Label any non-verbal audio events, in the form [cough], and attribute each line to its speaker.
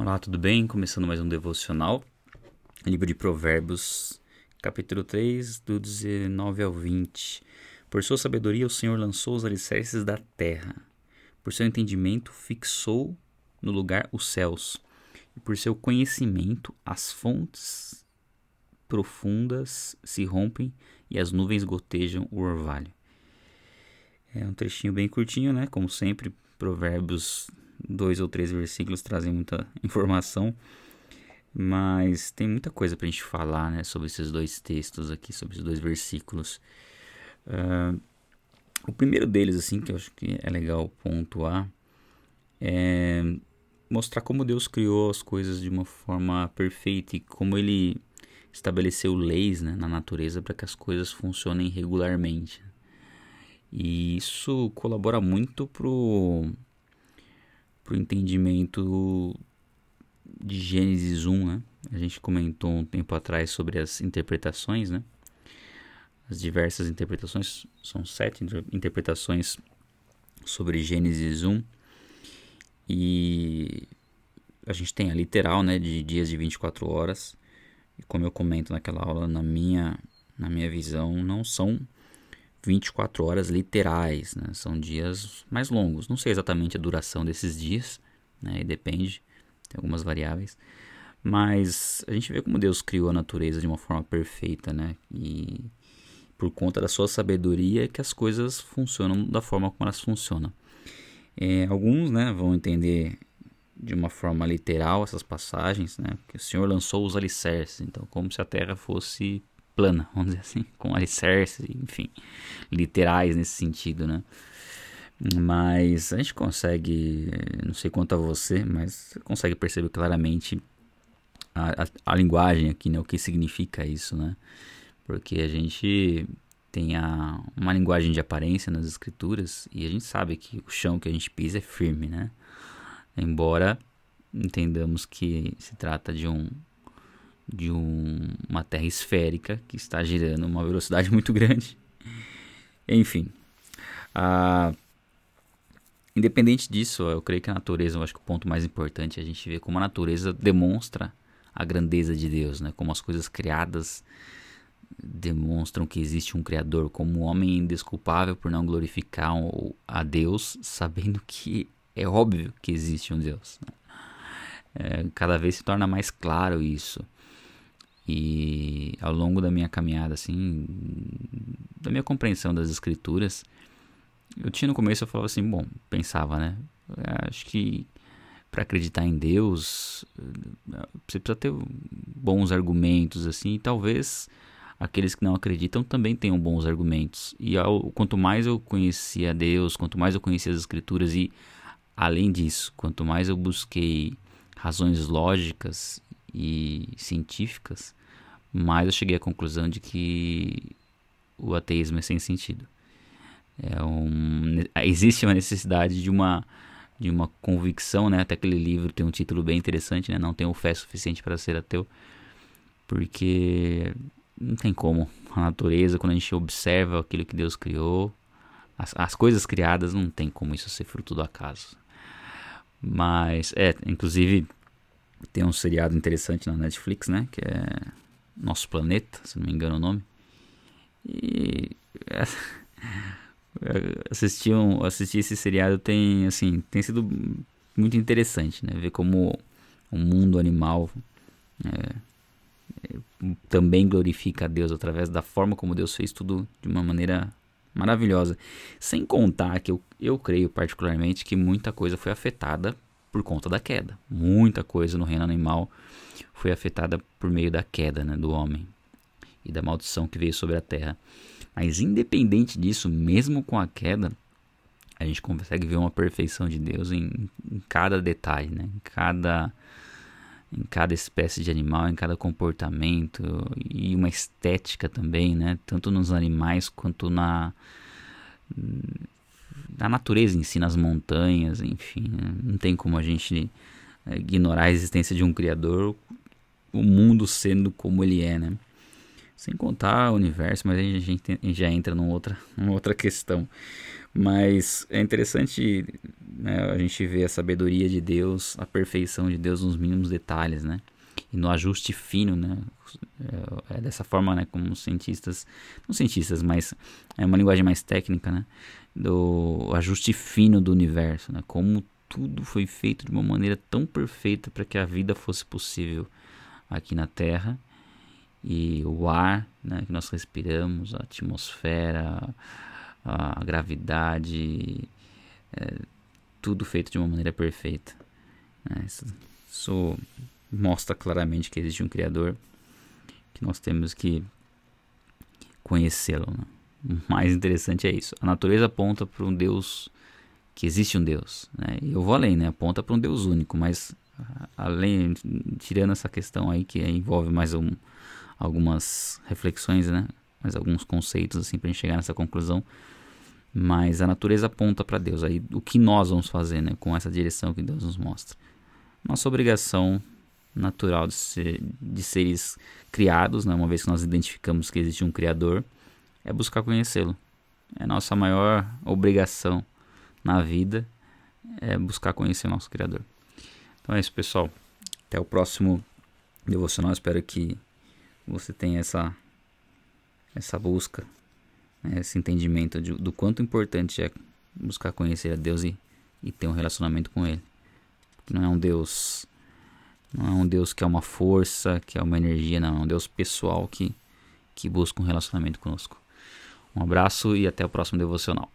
Speaker 1: Olá, tudo bem? Começando mais um devocional. Livro de Provérbios, capítulo 3, do 19 ao 20. Por sua sabedoria, o Senhor lançou os alicerces da terra. Por seu entendimento, fixou no lugar os céus. E por seu conhecimento, as fontes profundas se rompem e as nuvens gotejam o orvalho. É um trechinho bem curtinho, né? Como sempre, Provérbios, dois ou três versículos trazem muita [laughs] informação, mas tem muita coisa para a gente falar, né? Sobre esses dois textos aqui, sobre esses dois versículos. Uh, o primeiro deles, assim, que eu acho que é legal pontuar, é mostrar como Deus criou as coisas de uma forma perfeita e como Ele estabeleceu leis né, na natureza para que as coisas funcionem regularmente. E isso colabora muito pro, pro entendimento de Gênesis 1, né? A gente comentou um tempo atrás sobre as interpretações, né? As diversas interpretações, são sete interpretações sobre Gênesis 1. E a gente tem a literal, né, de dias de 24 horas. E como eu comento naquela aula, na minha, na minha visão, não são 24 horas literais, né? São dias mais longos. Não sei exatamente a duração desses dias, né? E depende, tem algumas variáveis. Mas a gente vê como Deus criou a natureza de uma forma perfeita, né? E por conta da sua sabedoria que as coisas funcionam da forma como elas funcionam. É, alguns, né, vão entender de uma forma literal essas passagens, né? Que o Senhor lançou os alicerces, então como se a terra fosse plana, vamos dizer assim, [laughs] com alicerces, enfim, literais nesse sentido, né? Mas a gente consegue, não sei quanto a você, mas consegue perceber claramente a, a, a linguagem aqui, né? O que significa isso, né? Porque a gente tem a, uma linguagem de aparência nas escrituras e a gente sabe que o chão que a gente pisa é firme, né? Embora entendamos que se trata de um de um, uma terra esférica que está girando uma velocidade [laughs] muito grande. Enfim, independente disso, eu creio que a natureza, eu acho que o ponto mais importante é a gente ver como a natureza demonstra a grandeza de Deus, né? Como as coisas criadas demonstram que existe um Criador, como um homem indesculpável por não glorificar a Deus, sabendo que é óbvio que existe um Deus. Né? É, cada vez se torna mais claro isso. E ao longo da minha caminhada, assim, da minha compreensão das escrituras, eu tinha no começo, eu falava assim, bom, pensava, né? Acho que para acreditar em Deus, você precisa ter bons argumentos, assim, e talvez aqueles que não acreditam também tenham bons argumentos. E ao, quanto mais eu conhecia Deus, quanto mais eu conhecia as escrituras e além disso, quanto mais eu busquei razões lógicas e científicas, mais eu cheguei à conclusão de que o ateísmo é sem sentido. É um, existe uma necessidade de uma de uma convicção, né? Até aquele livro tem um título bem interessante, né? Não tenho fé suficiente para ser ateu, porque não tem como. A natureza, quando a gente observa aquilo que Deus criou, as, as coisas criadas, não tem como isso ser fruto do acaso. Mas, é, inclusive, tem um seriado interessante na Netflix, né? Que é nosso Planeta, se não me engano o nome. E [laughs] assistir, um, esse seriado tem, assim, tem sido muito interessante, né? Ver como o mundo animal é, é, também glorifica a Deus através da forma como Deus fez tudo de uma maneira maravilhosa. Sem contar que eu, eu creio particularmente que muita coisa foi afetada por conta da queda. Muita coisa no reino animal foi afetada por meio da queda né, do homem e da maldição que veio sobre a terra. Mas independente disso, mesmo com a queda, a gente consegue ver uma perfeição de Deus em, em cada detalhe, né? em, cada, em cada espécie de animal, em cada comportamento e uma estética também, né? tanto nos animais quanto na, na natureza em si, nas montanhas, enfim. Né? Não tem como a gente ignorar a existência de um Criador o mundo sendo como ele é, né? Sem contar o universo, mas aí a gente já entra numa outra, [laughs] numa outra questão. Mas é interessante né, a gente ver a sabedoria de Deus, a perfeição de Deus nos mínimos detalhes, né? E no ajuste fino, né? É, é dessa forma, né? Como cientistas, não cientistas, mas é uma linguagem mais técnica, né? Do ajuste fino do universo, né? Como tudo foi feito de uma maneira tão perfeita para que a vida fosse possível aqui na Terra e o ar né, que nós respiramos, a atmosfera, a, gravidade, é, tudo feito de uma maneira perfeita. Né? Isso, isso, mostra claramente que existe um Criador, que nós temos que conhecê-lo. Né? O mais interessante é isso. A natureza aponta para um Deus que existe um Deus. Né? Eu vou além, né? aponta para um Deus único, mas além, tirando essa questão aí que envolve mais um, algumas reflexões, né? Mais alguns conceitos assim para gente chegar nessa conclusão. Mas a natureza aponta para Deus. Aí o que nós vamos fazer, né? Com essa direção que Deus nos mostra. Nossa obrigação natural de, ser, de seres criados, né? Uma vez que nós identificamos que existe um Criador, é buscar conhecê-lo. É nossa maior obrigação na vida é buscar conhecer o nosso Criador. Então é isso, pessoal. Até o próximo devocional. Espero que você tenha essa, essa busca, né, esse entendimento de, do quanto importante é buscar conhecer a Deus e, e ter um relacionamento com Ele. Não é um Deus, não é um Deus que é uma força, que é uma energia, não. É um Deus pessoal que, que busca um relacionamento conosco. Um abraço e até o próximo devocional.